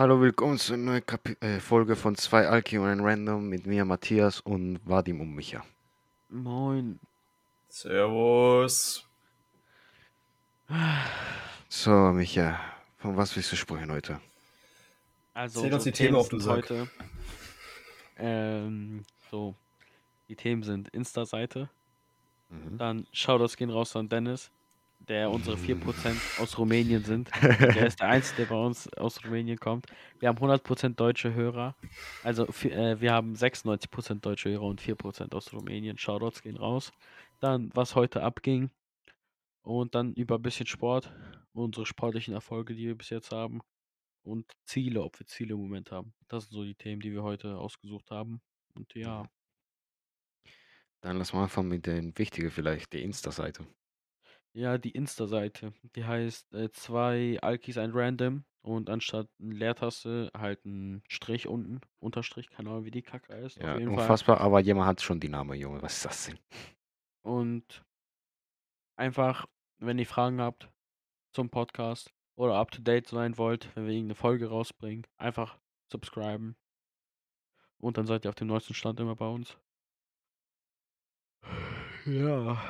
Hallo, willkommen zu einer neuen Kapi äh, Folge von zwei Alki und ein Random mit mir, Matthias und Vadim und Micha. Moin. Servus. So, Micha, von was willst du sprechen heute? Also Zähl uns die Themen auf, sind du Sack. heute. Ähm, so, die Themen sind Insta-Seite. Mhm. Dann Shoutouts gehen raus an Dennis, der unsere 4% aus Rumänien sind. Der ist der Einzige, der bei uns aus Rumänien kommt. Wir haben 100% deutsche Hörer. Also äh, wir haben 96% deutsche Hörer und 4% aus Rumänien. Shoutouts gehen raus. Dann, was heute abging. Und dann über ein bisschen Sport. Unsere sportlichen Erfolge, die wir bis jetzt haben. Und Ziele, ob wir Ziele im Moment haben. Das sind so die Themen, die wir heute ausgesucht haben. Und ja, Dann lass mal anfangen mit den wichtigen vielleicht, die Insta-Seite. Ja, die Insta-Seite, die heißt äh, zwei Alkis ein Random und anstatt eine Leertaste halt ein Strich unten, Unterstrich, keine Ahnung, wie die Kacke heißt. Ja, auf jeden Fall. unfassbar, aber jemand hat schon die Namen, Junge, was ist das denn? Und einfach, wenn ihr Fragen habt zum Podcast oder up to date sein wollt, wenn wir irgendeine Folge rausbringen, einfach subscriben. Und dann seid ihr auf dem neuesten Stand immer bei uns. Ja.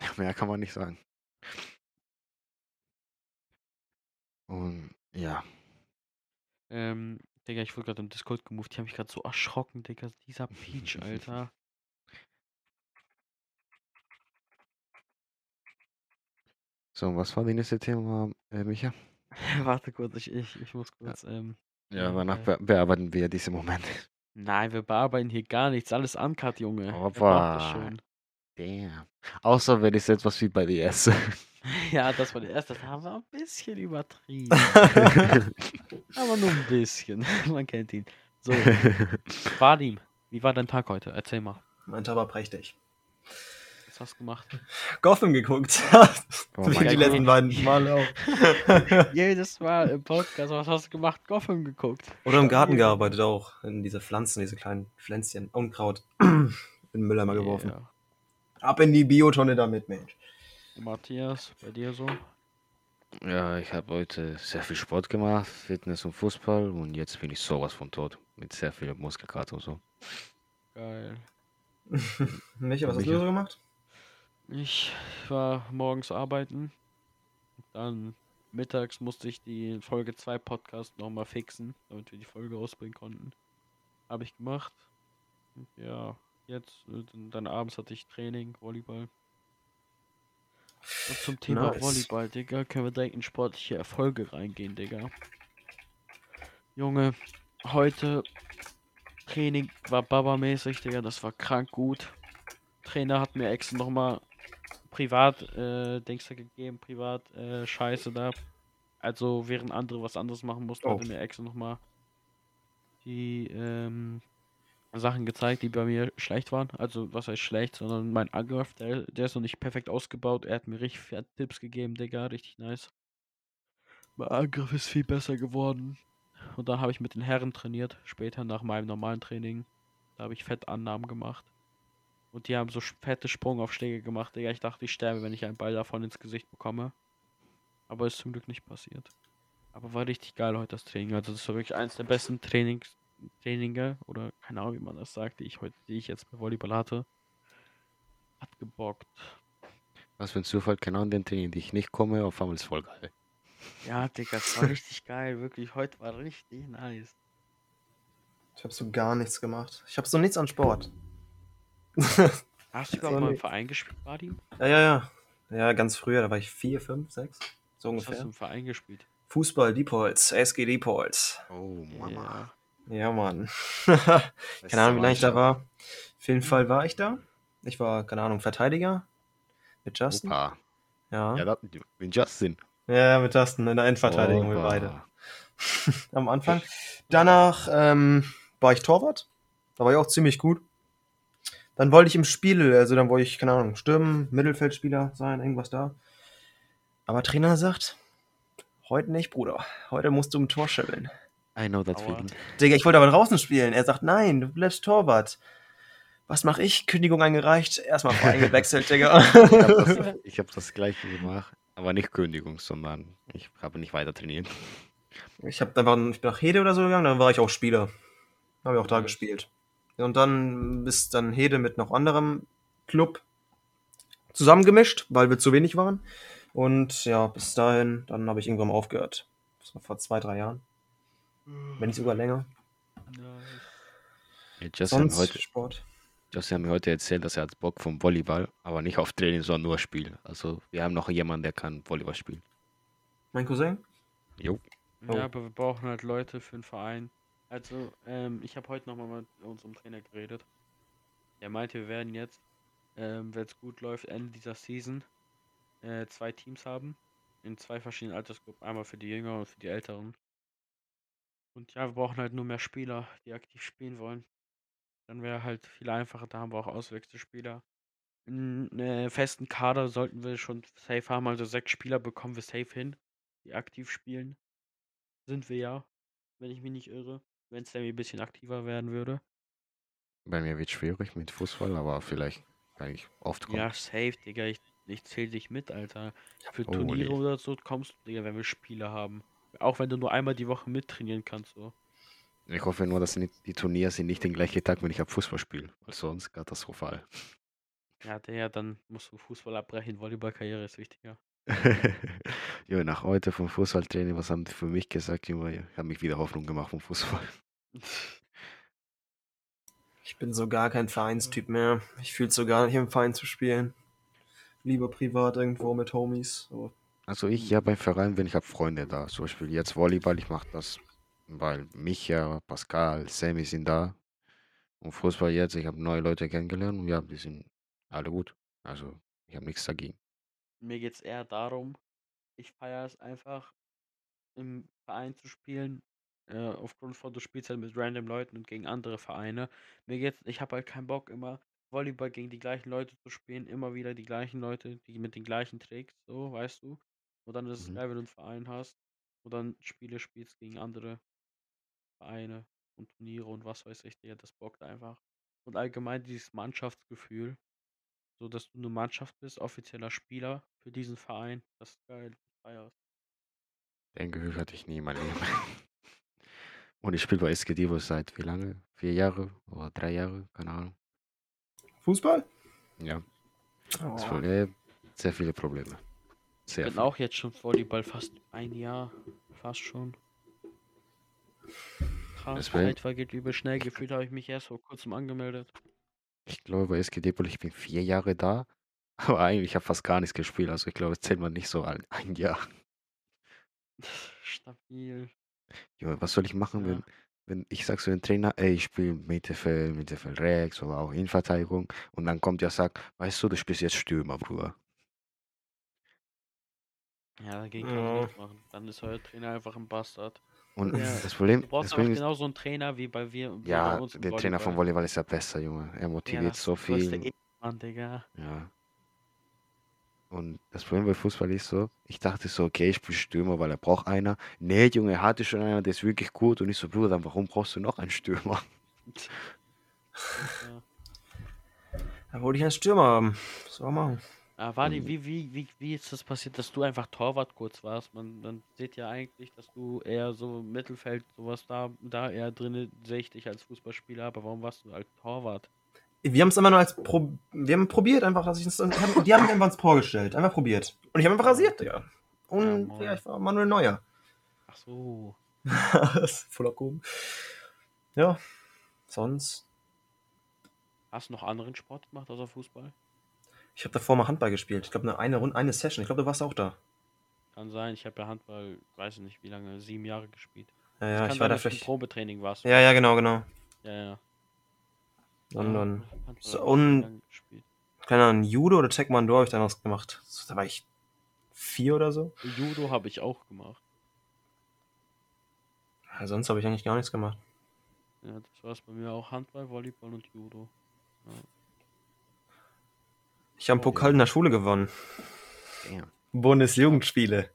Mehr kann man nicht sagen. Und ja, Ähm, Digga, ich wurde gerade im Discord gemoved. Die haben mich gerade so erschrocken, Digga. Dieser Peach, Alter. so, und was war das nächste Thema, äh, Micha? Warte kurz, ich, ich, ich muss kurz. Ähm, Ja, Ja, danach äh. be bearbeiten wir diese Moment. nein, wir bearbeiten hier gar nichts. Alles uncut, Junge. Wer Damn. Außer wenn ich etwas wie bei DS. Ja, das war der erste. Das haben wir ein bisschen übertrieben. Aber nur ein bisschen. Man kennt ihn. So, Vadim, wie war dein Tag heute? Erzähl mal. mein Tag war prächtig. Was hast du gemacht? Gotham geguckt. Oh Wie die Gott. letzten beiden Male auch. Jedes Mal im Podcast, was hast du gemacht? Gotham geguckt. Oder im Garten gearbeitet auch. In diese Pflanzen, diese kleinen Pflänzchen. Unkraut. in den Mülleimer geworfen. Ab in die Biotonne damit, Mensch. Matthias, bei dir so? Ja, ich habe heute sehr viel Sport gemacht, Fitness und Fußball und jetzt bin ich sowas von tot. Mit sehr viel Muskelkater und so. Geil. Micha, was hast Micha. du so gemacht? Ich war morgens arbeiten. Dann mittags musste ich die Folge 2 Podcast nochmal fixen, damit wir die Folge rausbringen konnten. Habe ich gemacht. Ja, jetzt, äh, dann- abends hatte ich Training, Volleyball. Und zum Thema Nice. Volleyball, Digga, können wir direkt in sportliche Erfolge reingehen, Digga. Junge, heute Training war Baba-mäßig, Digga, das war krank gut. Trainer hat mir extra nochmal privat äh, Dings da gegeben, privat äh, Scheiße da. Also während andere was anderes machen mussten, hat Oh. er mir extra nochmal die ähm, Sachen gezeigt, die bei mir schlecht waren. Also was heißt schlecht, sondern mein Angriff, der, der ist noch nicht perfekt ausgebaut. Er hat mir richtig fett Tipps gegeben, Digga, richtig nice. Mein Angriff ist viel besser geworden. Und dann habe ich mit den Herren trainiert, später nach meinem normalen Training. Da habe ich Fettannahmen gemacht. Und die haben so fette Sprungaufschläge gemacht, Digga. Ich dachte, ich sterbe, wenn ich einen Ball davon ins Gesicht bekomme. Aber ist zum Glück nicht passiert. Aber war richtig geil heute das Training. Also das war wirklich eins der besten Trainings, Traininge oder keine Ahnung, wie man das sagt, die ich heute, die ich jetzt bei Volleyball hatte. Hat gebockt. Was für ein Zufall, genau in den Training, die ich nicht komme, auf einmal ist voll geil. Ja, Digga, das war richtig geil, wirklich. Heute war richtig nice. Ich habe so gar nichts gemacht. Ich habe so nichts an Sport. Hast du überhaupt mal im. Verein gespielt, Vadim? Ja, ja, ja. Ja, ganz früher, da war ich vier, fünf, sechs. So Was hast du ungefähr. im Verein gespielt? Fußball, Diepholz, SG Diepholz. Oh, Ja. Ja, Mann. keine Ahnung, wie lange ich da war. Auf jeden Fall war ich da. Ich war, keine Ahnung, Verteidiger. Mit Justin. Opa. Ja. Ja, bin Justin. Ja, mit Justin in der Endverteidigung, wir Opa. beide. Am Anfang. Danach ähm, war ich Torwart. Da war ich auch ziemlich gut. Dann wollte ich im Spiel, also dann wollte ich, keine Ahnung, stürmen, Mittelfeldspieler sein, irgendwas da. Aber Trainer sagt, heute nicht, Bruder. Heute musst du im Tor schimmeln. I know that Aua. feeling. Digga, ich wollte aber draußen spielen. Er sagt, nein, du bleibst Torwart. Was mache ich? Kündigung eingereicht, erstmal Verein gewechselt, Digga. Ich habe das, ich hab das gleiche gemacht, aber nicht Kündigung, sondern ich habe nicht weiter trainiert. Ich habe einfach, ich bin nach Hede oder so gegangen, dann war ich auch Spieler. Habe ich auch da Nice. gespielt. Und dann bis dann Hede mit noch anderem Club zusammengemischt, weil wir zu wenig waren. Und ja, bis dahin, dann habe ich irgendwann mal aufgehört. Das war vor zwei, drei Jahren. Wenn nicht sogar länger. Ja, mir Sonst heute, Sport. Jesse hat mir heute erzählt, dass er hat Bock vom Volleyball, aber nicht auf Training, sondern nur Spiel. Also wir haben noch jemanden, der kann Volleyball spielen. Mein Cousin? Jo. Oh. Ja, aber wir brauchen halt Leute für den Verein. Also, ähm, ich habe heute nochmal mit unserem Trainer geredet. Der meinte, wir werden jetzt, ähm, wenn es gut läuft, Ende dieser Season äh, zwei Teams haben. In zwei verschiedenen Altersgruppen. Einmal für die Jüngeren und für die Älteren. Und ja, wir brauchen halt nur mehr Spieler, die aktiv spielen wollen. Dann wäre halt viel einfacher. Da haben wir auch Auswechselspieler. Einen äh, festen Kader sollten wir schon safe haben. Also sechs Spieler bekommen wir safe hin, die aktiv spielen. Sind wir ja, wenn ich mich nicht irre. Wenn es ein bisschen aktiver werden würde. Bei mir wird schwierig mit Fußball, aber vielleicht kann ich oft kommen. Ja, safe, Digga. Ich, ich zähle dich mit, Alter. Für Oh, Turniere nee. oder so kommst du, Digga, wenn wir Spiele haben. Auch wenn du nur einmal die Woche mittrainieren kannst, so. Ich hoffe nur, dass die Turniere sind nicht den gleichen Tag, wenn ich ab Fußball spiele. Weil sonst katastrophal. Ja, der, dann musst du Fußball abbrechen. Volleyballkarriere ist wichtiger. jo, nach heute vom Fußballtraining, was haben die für mich gesagt? Junge, ich habe mich wieder Hoffnung gemacht vom Fußball. Ich bin so gar kein Vereinstyp mehr. Ich fühle so gar nicht im Verein zu spielen. Lieber privat irgendwo mit Homies. Aber Also ich ja beim Verein, wenn ich habe Freunde da. Zum Beispiel jetzt Volleyball, ich mache das, weil Micha, Pascal, Sammy sind da. Und Fußball jetzt, ich habe neue Leute kennengelernt und ja, die sind alle gut. Also ich habe nichts dagegen. Mir geht's eher darum, ich feiere es einfach, im Verein zu spielen. Äh, aufgrund von, du spielst halt mit random Leuten und gegen andere Vereine. Mir geht's, ich habe halt keinen Bock, immer Volleyball gegen die gleichen Leute zu spielen, immer wieder die gleichen Leute, die mit den gleichen Tricks, so, weißt du. Und dann ist es Mhm. geil, wenn du einen Verein hast und dann Spiele spielst gegen andere Vereine und Turniere und was weiß ich, Digga, das bockt einfach. Und allgemein dieses Mannschaftsgefühl, so dass du eine Mannschaft bist, offizieller Spieler für diesen Verein, das ist geil. Ich feier's. Den Gefühl hatte ich nie in meinem Leben. Und ich spiele bei SG Divos seit wie lange? Vier Jahre oder drei Jahre? Keine Ahnung. Fußball? Ja, das Oh. Problem, sehr viele Probleme. Ich Sehr bin viele. auch jetzt schon Volleyball fast ein Jahr, fast schon. Krass, Zeit vergeht übel schnell. Gefühlt habe ich mich erst vor kurzem angemeldet. Ich glaube, bei SG Depol, ich bin vier Jahre da, aber eigentlich habe fast gar nichts gespielt. Also ich glaube, es zählt man nicht so ein, ein Jahr. Stabil. Junge, was soll ich machen, Ja. wenn, wenn ich sag zu dem Trainer, ey, ich spiele Mittelfeld, Mittelfeld rechts oder auch Innenverteidigung und dann kommt der sagt, weißt du, du spielst jetzt Stürmer, Bruder. Ja, dagegen kann Ja. man nichts machen. Dann ist euer Trainer einfach ein Bastard. Und Ja. das Problem, Du brauchst das einfach Problem ist, genau so einen Trainer wie bei wir. wie bei ja, uns im der Trainer von Volleyball. Ist ja besser, Junge. Er Ja, motiviert das so viel. Ehrenmann, Digga. Ja. Und das Problem bei Fußball ist so, ich dachte so, okay, ich spiele Stürmer, weil er braucht einer. Nee, Junge, er hatte schon einer, der ist wirklich gut. Und ich so, Bruder, dann warum brauchst du noch einen Stürmer? Ja. Da wollte ich einen Stürmer haben. Was soll man machen? Ah, Wadi, Mhm. wie, wie, wie, wie ist das passiert, dass du einfach Torwart kurz warst? Man, man sieht ja eigentlich, dass du eher so Mittelfeld, sowas da, da eher drin sehe ich dich als Fußballspieler, aber warum warst du als Torwart? Wir haben es immer nur als Pro wir haben probiert einfach, dass ich es die haben mich einfach ins Tor gestellt, einfach probiert. Und ich habe einfach rasiert, Digga. Und moin. ja, ich war Manuel Neuer. Ach so. Voll abgehoben. Ja, sonst. Hast du noch anderen Sport gemacht außer Fußball? Ich habe davor mal Handball gespielt. Ich glaube, eine, eine Runde, eine Session. Ich glaube, du warst auch da. Kann sein, ich habe ja Handball, weiß ich nicht wie lange, sieben Jahre gespielt. Ja, ja, ich war da vielleicht. Probetraining warst. Ja, ja, genau, genau. ja. ja. Und Ja, so, und- keine Ahnung, Judo oder Taekwondo habe ich dann was gemacht. Da war ich vier oder so. Judo habe ich auch gemacht. Ja, sonst habe ich eigentlich gar nichts gemacht. Ja, das war es bei mir auch Handball, Volleyball und Judo. Ich habe einen Pokal in der Schule gewonnen. Damn. Bundesjugendspiele.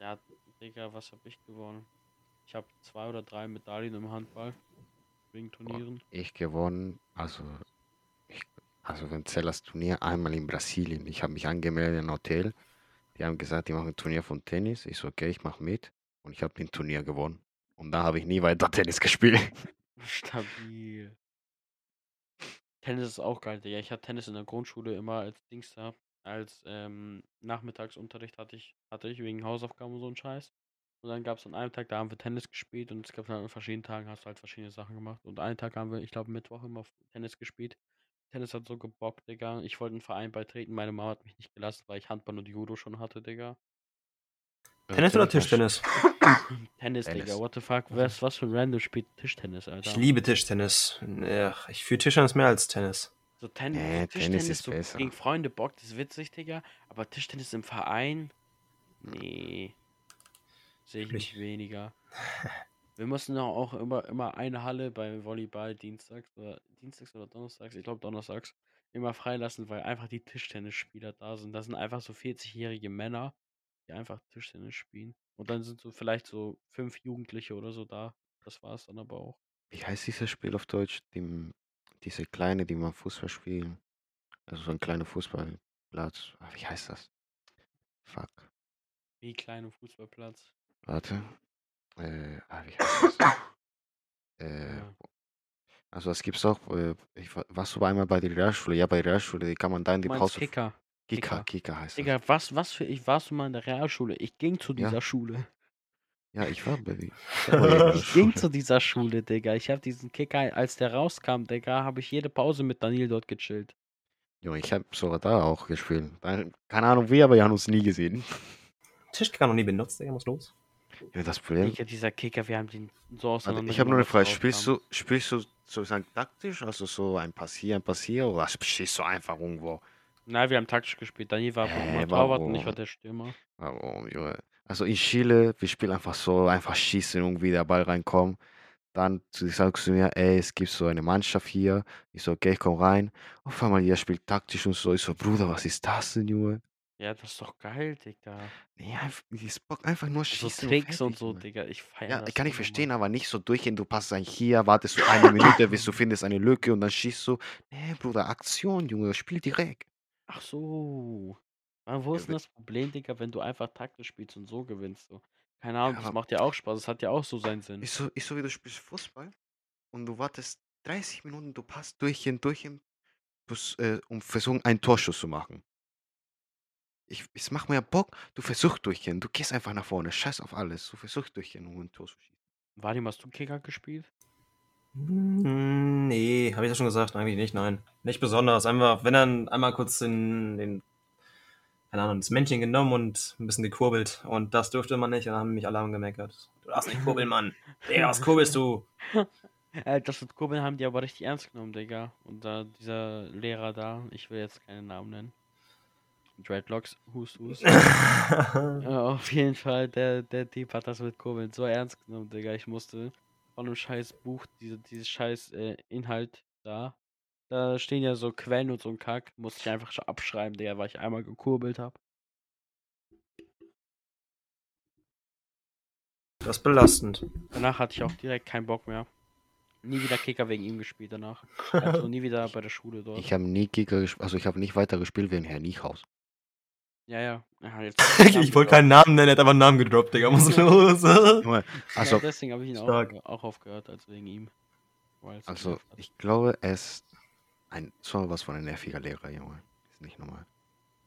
Ja, Digga, was habe ich gewonnen? Ich habe zwei oder drei Medaillen im Handball. Wegen Turnieren. Ich gewonnen, also, ich, also wenn Zellas Turnier einmal in Brasilien. Ich habe mich angemeldet in ein Hotel. Die haben gesagt, die machen ein Turnier von Tennis. Ich so, okay, ich mache mit. und ich habe den Turnier gewonnen. Und da habe ich nie weiter Tennis gespielt. Stabil. Tennis ist auch geil, Digga. Ich hatte Tennis in der Grundschule immer als Dings da. Als ähm, Nachmittagsunterricht hatte ich, hatte ich wegen Hausaufgaben und so ein Scheiß. Und dann gab es an einem Tag, da haben wir Tennis gespielt und es gab dann an verschiedenen Tagen, hast du halt verschiedene Sachen gemacht. Und einen Tag haben wir, ich glaube, Mittwoch immer Tennis gespielt. Tennis hat so gebockt, Digga. Ich wollte einen Verein beitreten, meine Mama hat mich nicht gelassen, weil ich Handball und Judo schon hatte, Digga. Tennis oder Tischtennis? Tennis, Digga, Tennis. what the fuck? Was, was für ein Random spielt Tischtennis, Alter? Ich liebe Tischtennis. Ja, ich fühle Tischtennis mehr als Tennis. So Ten Nee, Tennis Tischtennis ist so besser. gegen Freunde Bock, das ist witzig, Digga. Aber Tischtennis im Verein? Nee. Sehe ich nicht weniger. Wir mussten auch- auch immer, immer eine Halle beim Volleyball dienstags oder dienstags oder donnerstags, ich glaube donnerstags, immer freilassen, weil einfach die Tischtennisspieler da sind. Das sind einfach so 40-jährige Männer, die einfach Tischtennis spielen. Und dann sind so vielleicht so fünf Jugendliche oder so da. Das war es dann aber auch. Wie heißt dieses Spiel auf Deutsch? Die, diese kleine, die man Fußball spielen. Also so ein kleiner Fußballplatz. Ah, Wie heißt das? Fuck. Wie klein im Fußballplatz. Warte. Äh, ah, wie heißt das? äh, Ja. also das gibt's auch. Äh, ich, wa- warst du einmal bei der Realschule? Ja, bei der Realschule, die kann man da in die Du meinst Pause. Kicker. Kika, Kicker. Kika heißt das. Digga, was, was für ich warst du mal in der Realschule? Ich ging zu Ja. dieser Schule. Ja, ich war bei die. Ich war bei der Ich ging zu dieser Schule, Digga. Ich habe diesen Kicker, als der rauskam, Digga, habe ich jede Pause mit Daniel dort gechillt. Junge, ich habe sogar da auch gespielt. Keine Ahnung wie, aber wir haben uns nie gesehen. Tischkicker noch nie benutzt, Digga, muss los. Ja, das Problem. Digga, dieser Kicker, wir haben den so Warte, auseinander. ich habe nur eine Frage. Spielst du, spielst du sozusagen taktisch, also so ein Passier, ein Passier, oder stehst du einfach irgendwo? Nein, wir haben taktisch gespielt. Daniel war Torwart und ich war der Stürmer. Warum, Junge? Also in Chile, wir spielen einfach so, einfach schießen, irgendwie der Ball reinkommt. Dann sagst du mir, ey, es gibt so eine Mannschaft hier. Ich so, okay, ich komm rein. Auf einmal, ihr spielt taktisch und so. Ich so, Bruder, was ist das denn, Junge? Ja, das ist doch geil, Digga. Nee, einfach, ich Bock einfach nur So schießen. Tricks und fertig, so. Digga. Ich feiere Ja, das kann ich unnormal. verstehen, aber nicht so durchgehen. Du passt ein hier, wartest du eine Minute, bis du findest eine Lücke und dann schießt du. Nee, Bruder, Aktion, Junge, spiel direkt. Ach so. Aber wo ist denn das Problem, Digga, wenn du einfach taktisch spielst und so gewinnst? So? Keine Ahnung, Ja, das aber- macht ja auch Spaß. Das hat ja auch so seinen Sinn. Ist so, ist so wie du spielst Fußball und du wartest 30 Minuten, du passt durchgehen, durchgehen, bis, äh, um versuchen, einen Torschuss zu machen. Ich, es macht mir ja Bock, du versuchst durchgehen, du gehst einfach nach vorne, scheiß auf alles, du versuchst durchgehen, um ein Tor zu schießen. Vadim, hast du Kicker gespielt? Hm, Nee, habe ich das schon gesagt? Eigentlich nicht, nein. Nicht besonders. Einfach, wenn dann einmal kurz den, den, keine Ahnung, das Männchen genommen und ein bisschen gekurbelt. Und das durfte man nicht und dann haben mich alle angemeckert. Du darfst nicht kurbeln, Mann. Digga, was kurbelst du? Äh, das mit Kurbeln haben die aber richtig ernst genommen, Digga. Und da dieser Lehrer da, ich will jetzt keinen Namen nennen. Dreadlocks, Hust, Hust. Ja, auf jeden Fall, der, der Typ hat das mit Kurbeln so ernst genommen, Digga. Ich musste von einem scheiß Buch, diese, dieses scheiß äh, Inhalt da, da stehen ja so Quellen und so ein Kack, musste ich einfach schon abschreiben, Digga, weil ich einmal gekurbelt habe. Das ist belastend. Danach hatte ich auch direkt keinen Bock mehr. Nie wieder Kicker wegen ihm gespielt danach. Also nie wieder bei der Schule dort. Ich habe nie Kicker gespielt, also ich habe nicht weiter gespielt wegen Herr Niehaus. Ja, ja. ja jetzt ich wollte keinen Namen nennen, er hat einfach einen Namen gedroppt, Digga. Was ist los? Also, also, deswegen habe ich ihn auch, Stark. auch aufgehört, als wegen ihm. Weil also ich glaube, er ist ein, so was von ein nerviger Lehrer, Junge. Ist nicht normal.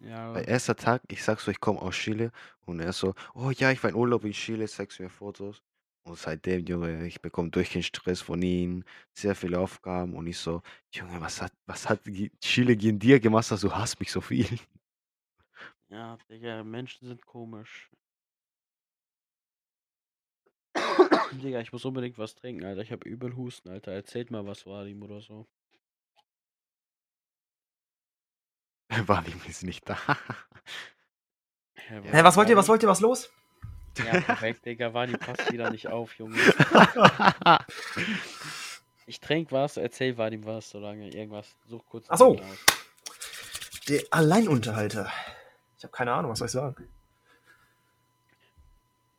ja, Bei erster Tag, ich sag so, ich komme aus Chile und er so, oh ja, ich war in Urlaub in Chile, zeigst mir Fotos. Und seitdem, Junge, ich bekomme durchgehend Stress von ihm, sehr viele Aufgaben und ich so, Junge, was hat, was hat Chile gegen dir gemacht, dass du hasst mich so viel? Ja, Digga, Menschen sind komisch. Digga, ich muss unbedingt was trinken, Alter. Ich habe übel Husten, Alter. Erzählt mal was war ihm oder so. Vadim ist nicht da. Hä, Hä, was wollt ihr, was wollt ihr, was los? Ja, perfekt, Digga, war die passt wieder nicht auf, Junge. Ich trink was, erzähl Vadim was, solange irgendwas. Such kurz. Ach so. Der Alleinunterhalter. Ich habe keine Ahnung, was soll ich sagen?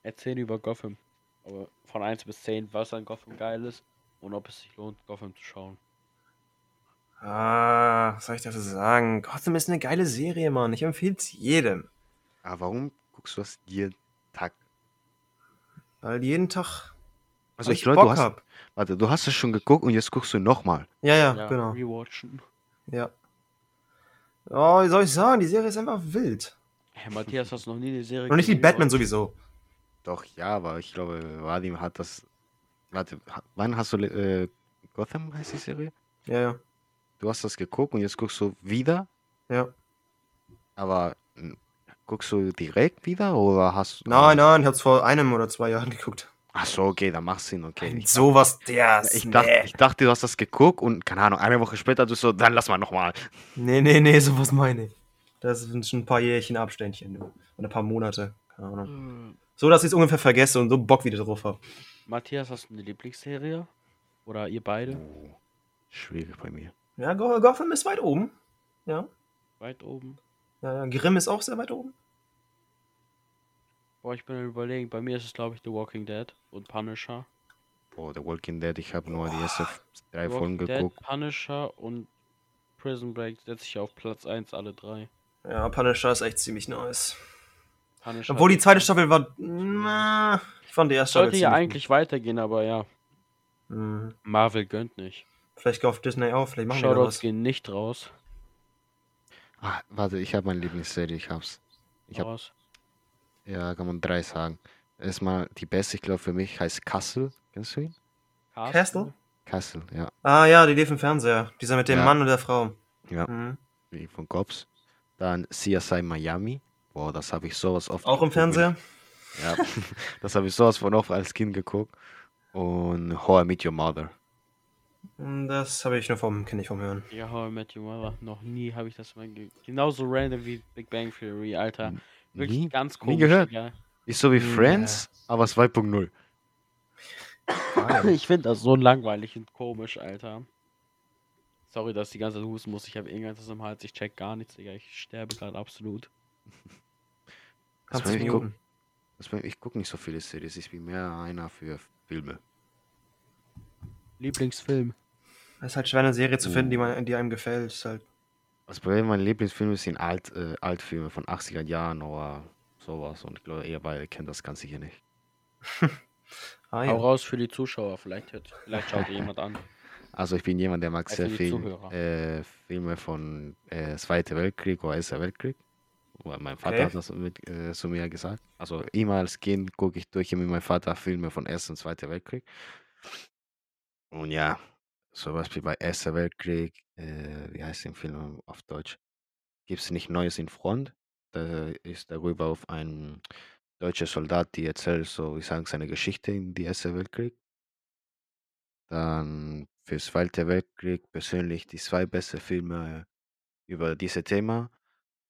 Erzähl über Gotham. Aber von 1 bis 10, was an Gotham geil ist und ob es sich lohnt, Gotham zu schauen. Ah, was soll ich dafür sagen? Gotham ist eine geile Serie, Mann. Ich empfehle es jedem. Aber warum guckst du das jeden Tag? Weil jeden Tag Also ich glaube, du hast, hab. warte, du hast es schon geguckt und jetzt guckst du nochmal. Ja, ja, Ja, genau. rewatchen. Ja. Oh, wie soll ich sagen? Die Serie ist einfach wild. Herr Matthias, hast du noch nie eine Serie Und nicht wie gesehen, Batman sowieso. Doch, ja, aber ich glaube, Vadim hat das. Warte, wann hast du äh, Gotham heißt die Serie? Ja, ja. Du hast das geguckt und jetzt guckst du wieder, Ja. aber guckst du direkt wieder oder hast du. Nein, nein, ich hab's vor einem oder zwei Jahren geguckt. Ach so, okay, dann machst du ihn, okay. Ich, Sowas, der ich, dachte, ich dachte, du hast das geguckt und keine Ahnung, eine Woche später du so, dann lass mal nochmal. Nee, nee, nee, sowas meine ich. Das sind schon ein paar Jährchen Abständchen. Und ein paar Monate. Keine Ahnung. Äh, So, dass ich es ungefähr vergesse und so Bock wieder drauf habe. Matthias, hast du eine Lieblingsserie? Oder ihr beide? Oh, schwierig bei mir. Ja, Go- Gotham ist weit oben. Ja. Weit oben. ja, ja. Grimm ist auch sehr weit oben. Boah, ich bin überlegen. Bei mir ist es, glaube ich, The Walking Dead und Punisher. Boah, The Walking Dead, ich habe nur die ersten drei The Folgen Walking Dead, geguckt. Punisher und Prison Break setze ich auf Platz 1 alle drei. Ja, Punisher ist echt ziemlich nice. Punisher Obwohl die zweite Staffel war. Na, ich fand die erste Staffel. Sollte ja eigentlich weitergehen, aber ja. gut. Mhm. Marvel gönnt nicht. Vielleicht auf Disney auch, vielleicht machen Shoutouts was. gehen nicht raus. Ah, warte, ich habe meine Lieblingsserie, ich hab's. Ich hab, raus. Ja, kann man drei sagen. Erstmal die beste, ich glaube für mich, heißt Castle. Kennst du ihn? Castle? Castle, ja. Ah ja, die lief im Fernseher. Dieser mit dem Ja. Mann und der Frau. Ja, Mhm. von Cops. Dann CSI Miami. Boah, das habe ich sowas oft Auch im geguckt, wenn- Fernseher? Ja, das habe ich sowas von oft als Kind geguckt. Und How I Meet Your Mother. Hm, Das habe ich nur vom, kenne ich vom Hören. Ja, How I Met Your Mother. Noch nie habe ich das mal ge Genauso random wie Big Bang Theory, Alter. Wirklich Nie, ganz nie komisch. gehört. Digga. Ist so wie. Friends, aber 2.0. Ich finde das so langweilig und komisch, Alter. Sorry, dass ich die ganze Zeit husten muss. Ich habe irgendwas im Hals. Ich check gar nichts, Digga. Ich sterbe gerade absolut. 20 ich guck- Minuten. Das war- Ich gucke nicht so viele Series, ich bin mehr einer für Filme. Lieblingsfilm. Es ist halt schwer, eine Serie zu finden, die, Oh. man, die einem gefällt. Ist halt, Also bei mir, meine Lieblingsfilme sind Alt, äh, Altfilme von 80er Jahren oder sowas. Und ich glaube, ihr beide kennt das ganz sicher nicht. ah, Hau ja. raus für die Zuschauer. Vielleicht, hört, vielleicht schaut ihr jemand an. Also ich bin jemand, der mag Äh, sehr viel äh, Filme von äh, Zweiter Weltkrieg oder Erster Weltkrieg. Mein Vater Okay. hat das mit, äh, zu mir gesagt. Also immer als Kind gucke ich durch mit meinem Vater Filme von Erster und Zweiter Weltkrieg. Und ja, zum Beispiel bei Erster Weltkrieg, äh, wie heißt der Film auf Deutsch? Gibt es nicht Neues in Front? Da ist darüber auf ein deutscher Soldat, die erzählt so, ich sage, seine Geschichte in die Erste Weltkrieg. Dann für Zweite Weltkrieg persönlich die zwei besten Filme über dieses Thema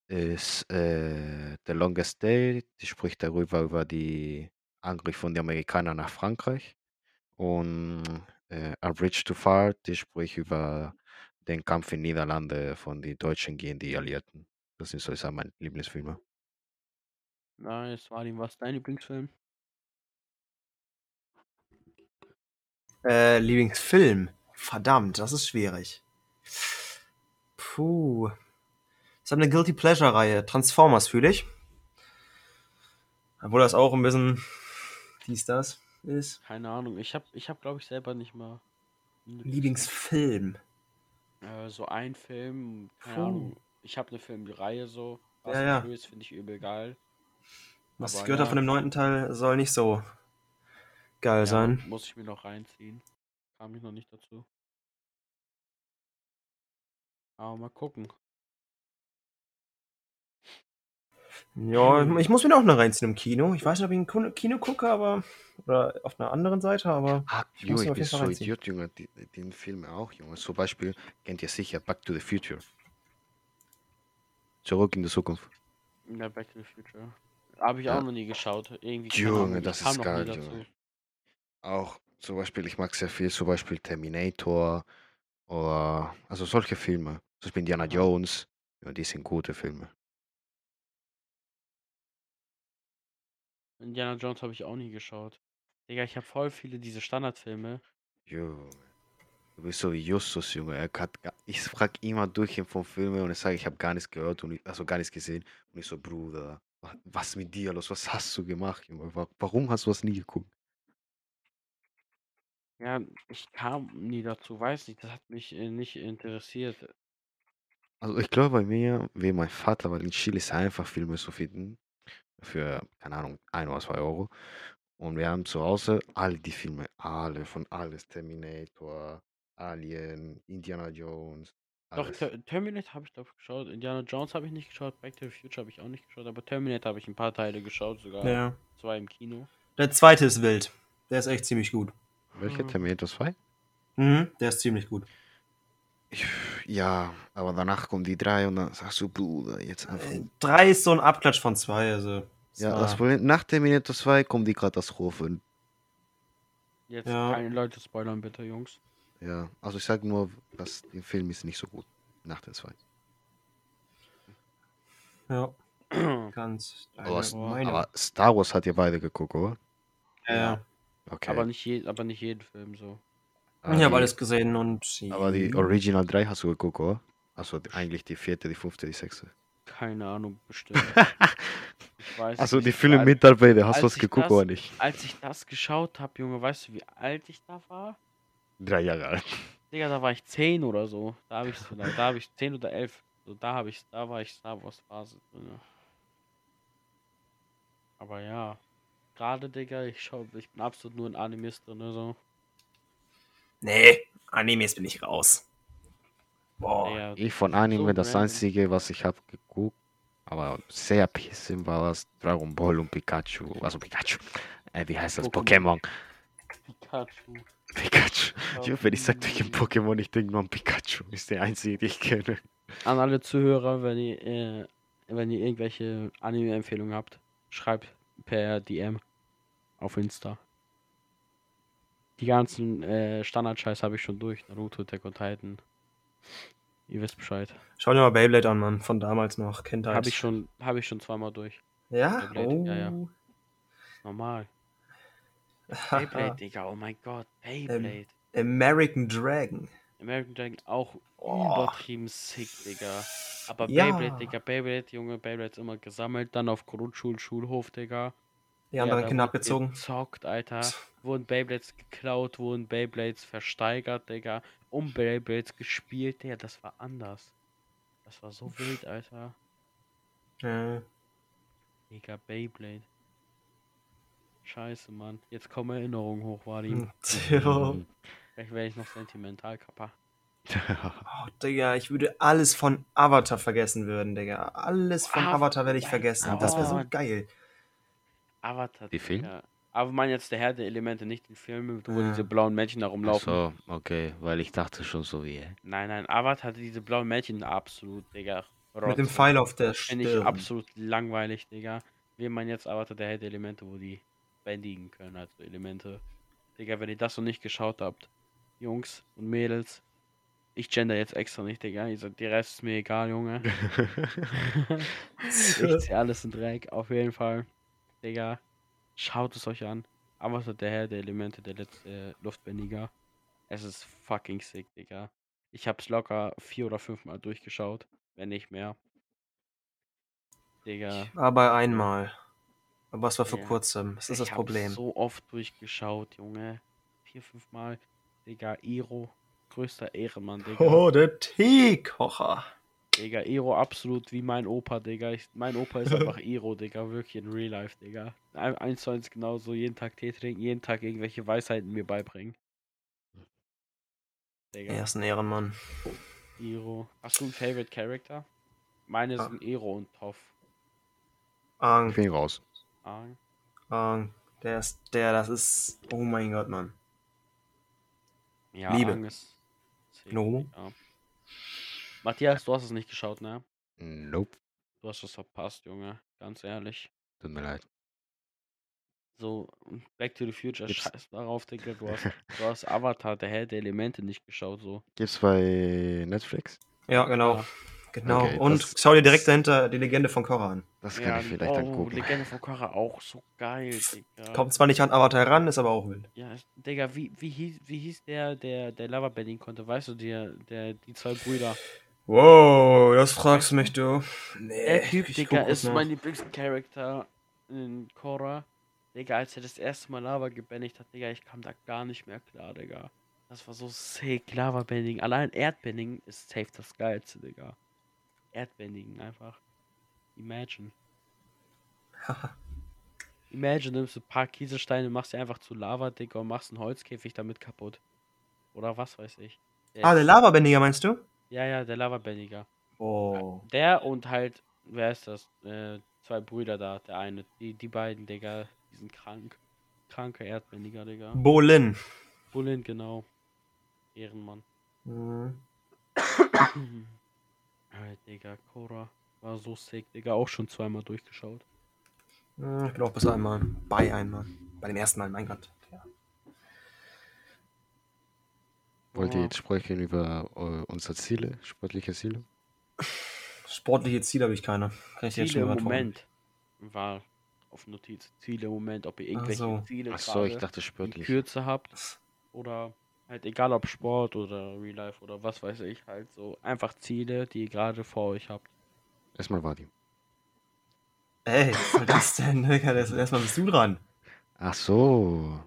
ist äh, The Longest Day, die spricht darüber über die Angriff von den Amerikanern nach Frankreich. Und äh, A Bridge to Far, die spricht über den Kampf in Niederlande von den Deutschen gegen die Alliierten. Das sind so ich sag, meine Lieblingsfilme. Nice. Martin, was ist dein Lieblingsfilm? Äh, Lieblingsfilm. Verdammt, das ist schwierig. Puh. Das ist eine Guilty Pleasure-Reihe. Transformers fühle ich. Obwohl das auch ein bisschen dies, das ist. Keine Ahnung. Ich habe, ich hab, glaube ich, selber nicht mal Lieblingsfilm. Äh, so ein Film, keine Puh. Ahnung. Ich habe eine Filmreihe so. Ja, ja. Finde ich übel geil. Was ich Aber gehört habe ja. von dem neunten Teil, soll nicht so geil Ja, sein. Muss ich mir noch reinziehen. Kam ich noch nicht dazu. Aber mal gucken. Ja, ich muss mir da auch noch reinziehen im Kino. Ich weiß nicht, ob ich im Kino gucke, aber. Oder auf einer anderen Seite, aber. Ah, Ich ihn ich bin so reinziehen. Idiot, Junge, die, den Film auch, Junge. Zum Beispiel kennt ihr sicher Back to the Future. Zurück in die Zukunft. Ja, Back to the Future. Habe ich Ja. auch noch nie geschaut. Irgendwie. Junge, das ist geil, dazu. Junge. Auch zum Beispiel, ich mag sehr viel, zum Beispiel Terminator oder also solche Filme. Zum Beispiel Indiana. Jones. Ja, die sind gute Filme. Indiana Jones habe ich auch nie geschaut. Digga, ich habe voll viele diese Standardfilme. Junge. Du bist so wie Justus, Junge. Er hat, ich frage immer durch ihn von Filmen und er sagt, ich habe gar nichts gehört und ich, also gar nichts gesehen. Und ich so, Bruder, wa- was mit dir los? Was hast du gemacht, Junge? Wa- Warum hast du das nie geguckt? Ja, ich kam nie dazu, weiß nicht, das hat mich äh, nicht interessiert. Also ich glaube bei mir, wie mein Vater, weil in Chile ist einfach Filme zu finden. Für, keine Ahnung, ein oder zwei Euro. Und wir haben zu Hause alle die Filme, alle, von alles. Terminator, Alien, Indiana Jones, Doch, alles. Ter Terminator habe ich glaube geschaut, Indiana Jones habe ich nicht geschaut, Back to the Future habe ich auch nicht geschaut, aber Terminator habe ich ein paar Teile geschaut, sogar Ja. zwei im Kino. Der zweite ist wild. Der ist echt ziemlich gut. Welche? Mhm. Terminator 2? Mhm, der ist ziemlich gut. Ich, ja, aber danach kommen die drei und dann sagst du, Bruder, jetzt einfach. Äh, Drei ist so ein Abklatsch von zwei, also. Ja, war- das Problem, nach Terminator 2 kommen die Katastrophen. Jetzt Ja. keine Leute spoilern bitte, Jungs. Ja, also ich sag nur, dass der Film ist nicht so gut. Nach den zwei. Ja, ganz. Aber, aber Star Wars hat ihr beide geguckt, oder? ja, ja. Okay. aber nicht je, aber nicht jeden Film so. Ich habe alles gesehen und. Aber die Original 3 hast du geguckt, oder? Also eigentlich die vierte, die fünfte, die sechste. Keine Ahnung, bestimmt. weiß Also die dabei, hast du was ich geguckt das- oder nicht? Als ich das geschaut habe, Junge, weißt du, wie alt ich da war? Drei Jahre alt. Digga, da war ich 10 oder so. Da habe ich vielleicht, da habe ich 10 oder 11. So, da habe ich, da war ich Star Wars Phase drin. Aber ja, gerade Digga, ich schau, ich bin absolut nur ein Animist drin, so. Nee, Animes bin ich raus. Boah. Digga, Ich von Anime, So das random. einzige, was ich habe geguckt, aber sehr bisschen war was Dragon Ball und Pikachu. Also Pikachu. Äh, wie heißt das? Pokémon. Pikachu. Pikachu. Ja. Wenn ich sage durch ein Pokémon, ich denke nur an Pikachu. Ist der einzige, den ich kenne. An alle Zuhörer, wenn ihr, äh, wenn ihr irgendwelche Anime-Empfehlungen habt, schreibt per DM auf Insta. Die ganzen äh, Standard-Scheiß habe ich schon durch. Naruto, Attack on Titan. Ihr wisst Bescheid. Schau dir mal Beyblade an, Mann. Von damals noch. Kindheit. Habe ich schon, habe ich schon zweimal durch. Ja? Oh. ja, ja. Normal. Beyblade, Digga, oh mein Gott. Beyblade. American Dragon. American Dragon auch Oh. übertrieben sick, Digga. Aber Ja. Beyblade, Digga, Beyblade, Junge, Beyblade ist immer gesammelt, dann auf Grundschul, Schulhof, Digga. Die anderen da Kinder abgezogen. Gezockt, Alter. Wurden Beyblades geklaut, wurden Beyblades versteigert, Digga. Um Beyblades gespielt, Digga, das war anders. Das war so wild, Alter. Ja. Digga, Beyblade. Scheiße, Mann. Jetzt kommen Erinnerungen hoch, Vadim. Tja. Vielleicht werde ich noch sentimental, Kappa. Oh, Digga, ich würde alles von Avatar vergessen würden, Digga. Alles von Avatar werde ich vergessen. Das wäre so geil. Avatar. Die Film? Aber man jetzt der Herr der Elemente, nicht den Film, wo Ja. diese blauen Männchen da Ach rumlaufen. so, okay, weil ich dachte schon so wie. Nein, nein, Avatar hatte diese blauen Männchen absolut, Digga. Mit dem. Pfeil auf der Finde ich Stirn. absolut langweilig, Digga. Wir meinen jetzt Avatar der Herr der Elemente, wo die bändigen können, also Elemente. Digga, wenn ihr das noch nicht geschaut habt, Jungs und Mädels, ich gender jetzt extra nicht, Digga. Ihr sagt, der Rest ist mir egal, Junge. ich zieh alles in Dreck, auf jeden Fall. Digga, schaut es euch an. Avatar der Herr der Elemente, der letzte Luftbändiger. Es ist fucking sick, Digga. Ich hab's locker vier oder fünfmal durchgeschaut, wenn nicht mehr. Digga. Aber einmal. Aber es war vor Ja. kurzem. Das ist das ich Problem. Hab so oft durchgeschaut, Junge. Vier, fünfmal. Digga, Iro. Größter Ehrenmann, Digga. Oh, der Teekocher. Digga, Iro absolut wie mein Opa, Digga. Ich, mein Opa ist einfach Iro, Digga. Wirklich in Real Life, Digga. Ein- Eins zu eins genauso. Jeden Tag Tee trinken, jeden Tag irgendwelche Weisheiten mir beibringen. Digga, Er ist ein Ehrenmann. Iro. Hast du einen Favorite Character? Meine Ah. sind Iro und Toff. Ich Ang, bin raus. Ah, Ang. Der ist, der, das ist, oh mein Gott, Mann. Ja, Liebe. Aang ist No. Digga. Matthias, du hast es nicht geschaut, ne? Nope. Du hast es verpasst, Junge. Ganz ehrlich. Tut mir leid. So, Back to the Future, Gibt's- scheiß darauf, Digga. Du hast, du hast Avatar, der Herr der Elemente, nicht geschaut, so. Gibt's bei Netflix? Ja, genau. Ja. Genau. Okay, Und schau dir direkt dahinter die Legende von Korra an. Das kann ich vielleicht oh, dann gucken. Legende von Korra auch so geil, Digga. Kommt zwar nicht an Avatar ran, ist aber auch wild. Ja, Digga, wie, wie, hieß, wie hieß der, der, der Lava bending konnte? Weißt du, der, der, die zwei Brüder? Wow, das fragst du mich, du. Nee, Der Typ, ich Digga, ist mein Lieblingscharakter in Korra. Digga, als er das erste Mal Lava gebändigt hat, Digga, ich kam da gar nicht mehr klar, Digga. Das war so sick, Lava-Bending. Allein Erdbending ist safe das geilste, Digga. Erdbändigen einfach. Imagine. Imagine, nimmst du ein paar Kieselsteine, machst sie einfach zu Lava, Digga, und machst einen Holzkäfig damit kaputt. Oder was weiß ich. Der Ah, der Lavabändiger meinst du? Ja, ja, der Lavabändiger. Oh. Der und halt, wer ist das? Äh, zwei Brüder da, der eine. Die, die beiden, Digga, die sind krank. Kranker Erdbändiger, Digga. Bolin. Bullen, genau. Ehrenmann. Mhm. Alter, Digga, Cora. War so sick, Digga. Auch schon zweimal durchgeschaut. Ich auch bis einmal. Bei einmal. Bei dem ersten Mal, mein Gott. Ja. Wollt ihr jetzt sprechen über äh, unsere Ziele, sportliche Ziele? Sportliche Ziele habe ich keine. Kann ich dir jetzt Ziele schon im. Moment. War auf Notiz. Ziele im Moment, ob ihr irgendwelche so. Ziele Ach so, ich gerade dachte in sportlich. Kürze habt. Oder halt egal ob Sport oder Real Life oder was weiß ich, halt so einfach Ziele, die ihr gerade vor euch habt. Erstmal Vadim. Ey, was soll das denn? Erstmal bist du dran. Ach so.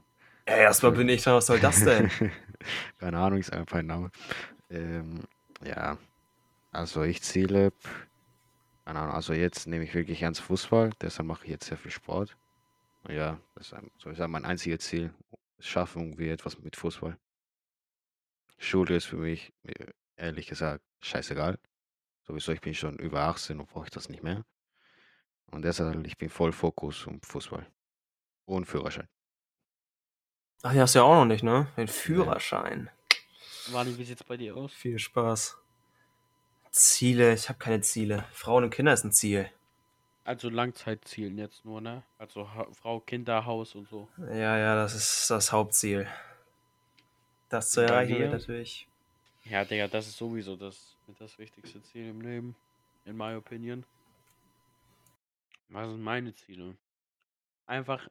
Ey, erstmal bin ich dran. Was soll das denn? Keine Ahnung, ist einfach ein Name. Ähm, ja, also ich ziele, keine Ahnung, also jetzt nehme ich wirklich ernst Fußball, deshalb mache ich jetzt sehr viel Sport. Ja, das ist ein, so ich sage, mein einziges Ziel, schaffen irgendwie etwas mit Fußball. Schule ist für mich, äh, ehrlich gesagt, scheißegal. Sowieso, ich bin schon über 18 und brauche ich das nicht mehr. Und deshalb, ich bin voll Fokus um Fußball. Und Führerschein. Ach, die hast du ja auch noch nicht, ne? Den Führerschein. Wani, wie sieht's bei dir aus? Viel Spaß. Ziele, ich habe keine Ziele. Frauen und Kinder ist ein Ziel. Also Langzeitzielen jetzt nur, ne? Also ha Frau, Kinder, Haus und so. Ja, ja, das ist das Hauptziel. Das zu erreichen wird natürlich. Ja, Digga, das ist sowieso das, das wichtigste Ziel im Leben. In my opinion. Was sind meine Ziele? Einfach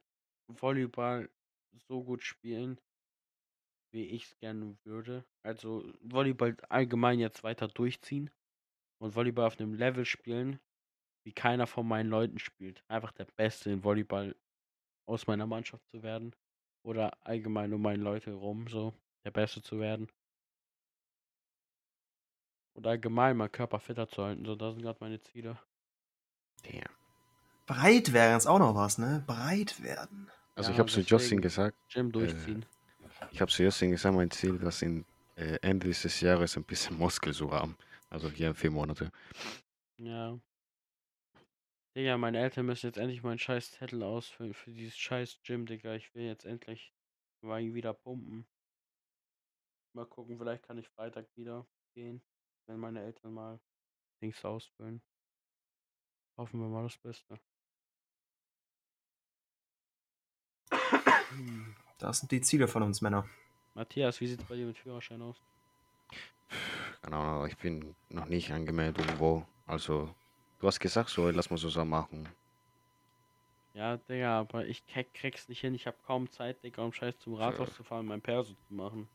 Volleyball so gut spielen, wie ich es gerne würde. Also Volleyball allgemein jetzt weiter durchziehen und Volleyball auf einem Level spielen, wie keiner von meinen Leuten spielt. Einfach der Beste in Volleyball aus meiner Mannschaft zu werden. Oder allgemein um meine Leute rum, so der Beste zu werden. Oder allgemein meinen Körper fitter zu halten. So, das sind gerade meine Ziele. Damn. Breit werden ist auch noch was, ne? Breit werden. Also ich Ja, habe zu Justin gesagt, Gym durchziehen. Ich habe zu Justin gesagt, mein Ziel, dass in äh, Ende dieses Jahres ein bisschen Muskel zu haben. Also hier in vier Monate. Ja. Digga, meine Eltern müssen jetzt endlich meinen scheiß Zettel ausfüllen für dieses scheiß Gym, Digga. Ich will jetzt endlich mal wieder pumpen. Mal gucken, vielleicht kann ich Freitag wieder gehen, wenn meine Eltern mal Dings ausfüllen. Hoffen wir mal das Beste. Das sind die Ziele von uns Männer. Matthias, wie sieht's bei dir mit Führerschein aus? Keine Ahnung, aber ich bin noch nicht angemeldet irgendwo. Also, du hast gesagt, so, lass mal zusammen machen. Ja, Digga, aber ich krieg, krieg's nicht hin. Ich habe kaum Zeit, Digga, um scheiß zum Rathaus zu fahren, mein Perso zu machen.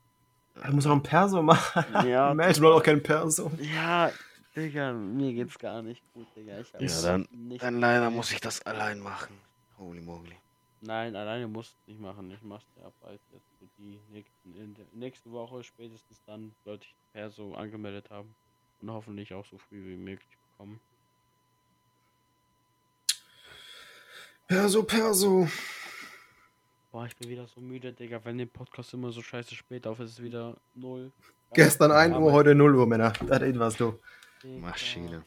Du musst doch ein Perso machen. Ja, Mensch, du hast auch kein Perso. Ja, Digga, mir geht's gar nicht gut, Digga. Ich hab Ja, dann- nicht Dann leider muss ich das allein machen. Holy moly. Nein, alleine musst du nicht machen. Ich mach's dir ab bald jetzt für die nächsten, in der nächste Woche spätestens dann sollte ich Perso angemeldet haben und hoffentlich auch so früh wie möglich bekommen. Perso, Perso. Boah, ich bin wieder so müde, Digga. Wenn der Podcast immer so scheiße spät auf ist, ist es wieder null. Gestern 1 Uhr, heute 0 Uhr, Männer. Das ist was, du. Maschine.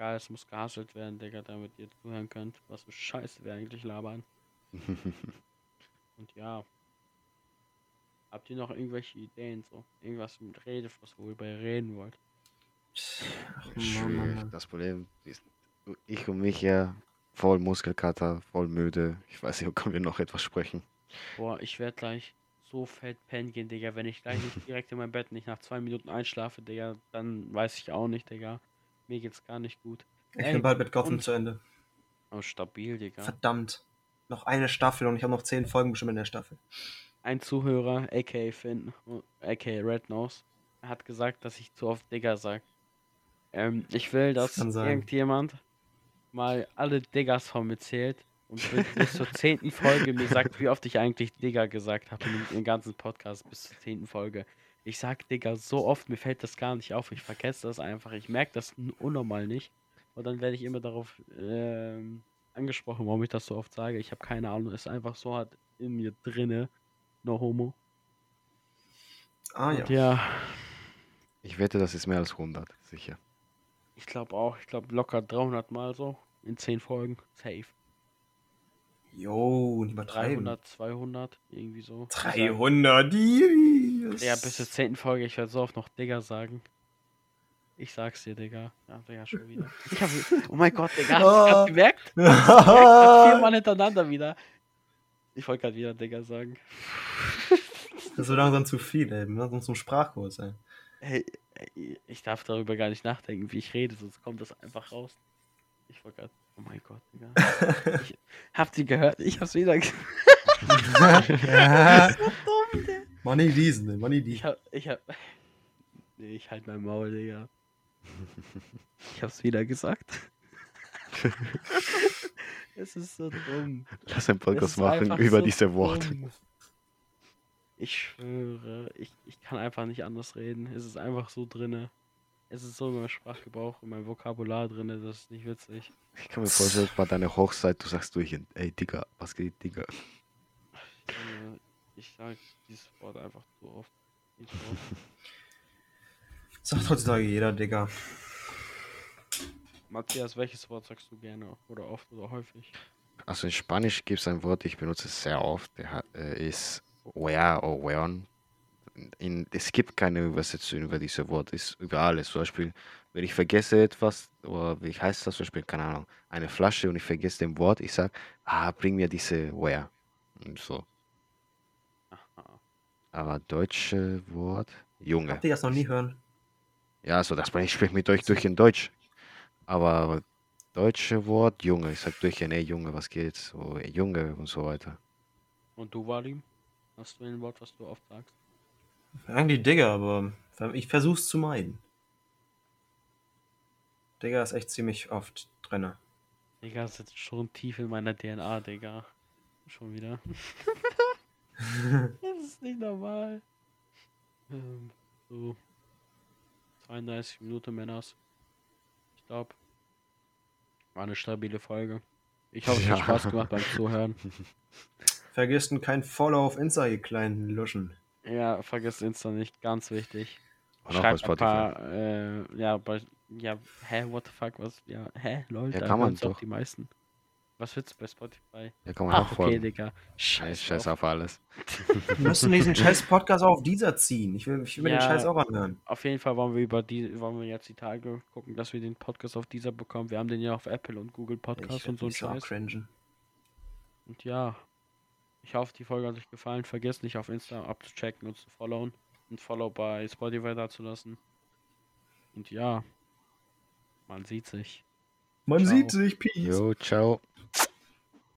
Egal, es muss gehasselt werden, Digga, damit ihr zuhören könnt, was für Scheiße wir eigentlich labern. Und ja. Habt ihr noch irgendwelche Ideen so? Irgendwas mit Rede, was worüber ihr reden wollt? Schwierig. Das Problem ist, ich und mich ja voll Muskelkater, voll müde. Ich weiß nicht, können wir noch etwas sprechen? Boah, ich werd gleich so fett pennen gehen, Digga. Wenn ich gleich nicht direkt in mein Bett nicht nach zwei Minuten einschlafe, Digga, dann weiß ich auch nicht, Digga. Mir geht's gar nicht gut. Ich Ey, bin bald mit Gotham und- zu Ende. Oh, stabil, Digga. Verdammt. Noch eine Staffel und ich habe noch 10 Folgen bestimmt in der Staffel. Ein Zuhörer, aka Finn, aka Red Nose, hat gesagt, dass ich zu oft Digger sag. Ähm, ich will, Das dass sein. irgendjemand mal alle Diggers von mir zählt und bis, zur zehnten Folge mir sagt, wie oft ich eigentlich Digga gesagt habe im ganzen Podcast bis zur zehnten Folge. Ich sag Digga so oft, mir fällt das gar nicht auf. Ich vergesse das einfach. Ich merke das n- unnormal nicht. Und dann werde ich immer darauf ähm, angesprochen, warum ich das so oft sage. Ich habe keine Ahnung. Es ist einfach so hart in mir drinne. No homo. Ah ja. Und ja, Ich wette, das ist mehr als 100, sicher. ich glaube auch. Ich glaube locker 300 Mal so. In 10 Folgen. Safe. Jo, nicht übertreiben. 300, 200. Irgendwie so. 300. Yes. Ja, bis zur 10. Folge. Ich werde so oft noch Digga sagen. Ich sag's dir, Digga. Ja, Digga, schon wieder. Hab, oh mein Gott, Digga. Hast du Ah. grad gemerkt? Viermal hintereinander wieder. Ich wollte gerade wieder Digga sagen. Das wird langsam zu viel, ey. Wir müssen uns zum Sprachkurs, ey. Hey, ey, ich darf darüber gar nicht nachdenken, wie ich rede, sonst kommt das einfach raus. Ich wollte gerade. Oh mein Gott, Digga. Ich, habt ihr gehört? Ich hab's wieder. ge- Dumm, der. Money diesen, ey. Money Ich diesen. hab. Ich hab. Nee, ich halt mein Maul, Digga. Ich hab's wieder gesagt. es ist so dumm. Lass einen Podcast ist machen über so diese Worte. Ich schwöre, ich, ich kann einfach nicht anders reden. Es ist einfach so drinne. Es ist so in meinem Sprachgebrauch, in meinem Vokabular drinne, das ist nicht witzig. Ich kann mir vorstellen, bei deiner Hochzeit, du sagst durch, ey Digga, was geht, Digga? Junge, Ich sage dieses Wort einfach zu oft. Nicht so oft. Sagt heutzutage jeder, Digga. Matthias, welches Wort sagst du gerne? Oder oft oder häufig? Also in Spanisch gibt es ein Wort, ich benutze es sehr oft, der hat, äh, ist wea o weon. In, es gibt keine Übersetzung über dieses Wort, ist über alles. Zum Beispiel, wenn ich vergesse etwas, oder wie heißt das zum Beispiel, keine Ahnung, eine Flasche und ich vergesse den Wort, ich sage, ah, bring mir diese wea. Und so. Aha. Aber deutsche Wort, Junge. Habt ihr das noch nie hören? Ja, also das ich spreche mit euch durch in Deutsch. Aber deutsche Wort, Junge. Ich sag durch in, ey Junge, was geht? So, ey, Junge und so weiter. Und du, Vadim? Hast du ein Wort, was du oft sagst? Eigentlich Digga, aber ich versuch's zu meiden. Digga ist echt ziemlich oft drinne. Digga, das sitzt schon tief in meiner DNA, Digga. Schon wieder. das ist nicht normal. Ähm, so. 32 Minuten, Männers. Ich glaube. War eine stabile Folge. Ich hoffe, es hat Ja. Spaß gemacht beim Zuhören. Vergesst kein Follow auf Insta, ihr kleinen Luschen. Ja, vergesst Insta nicht, ganz wichtig. Und auch bei Spotify. paar, äh, ja, bei, ja, hä, what the fuck, was, ja, hä, lol, Ja, da kann man auch doch. die meisten. Was willst du bei Spotify? Ja, kann man Ach, auch okay, folgen. Digga. Scheiß, Scheiß, Scheiß drauf. auf alles. Wir müssen diesen scheiß Podcast auch auf dieser ziehen. Ich will, ich will mir den Ja. Scheiß auch anhören. Auf jeden Fall wollen wir über die, wollen wir jetzt die Tage gucken, dass wir den Podcast auf dieser bekommen. Wir haben den ja auf Apple und Google Podcast Ich und so ein Scheiß. cringen. Und ja, ich hoffe, die Folge hat euch gefallen. Vergesst nicht auf Insta abzuchecken und zu followen. Und Follow bei Spotify dazulassen. Und ja, man sieht sich. Man Ciao. sieht sich, Peace. Jo, ciao.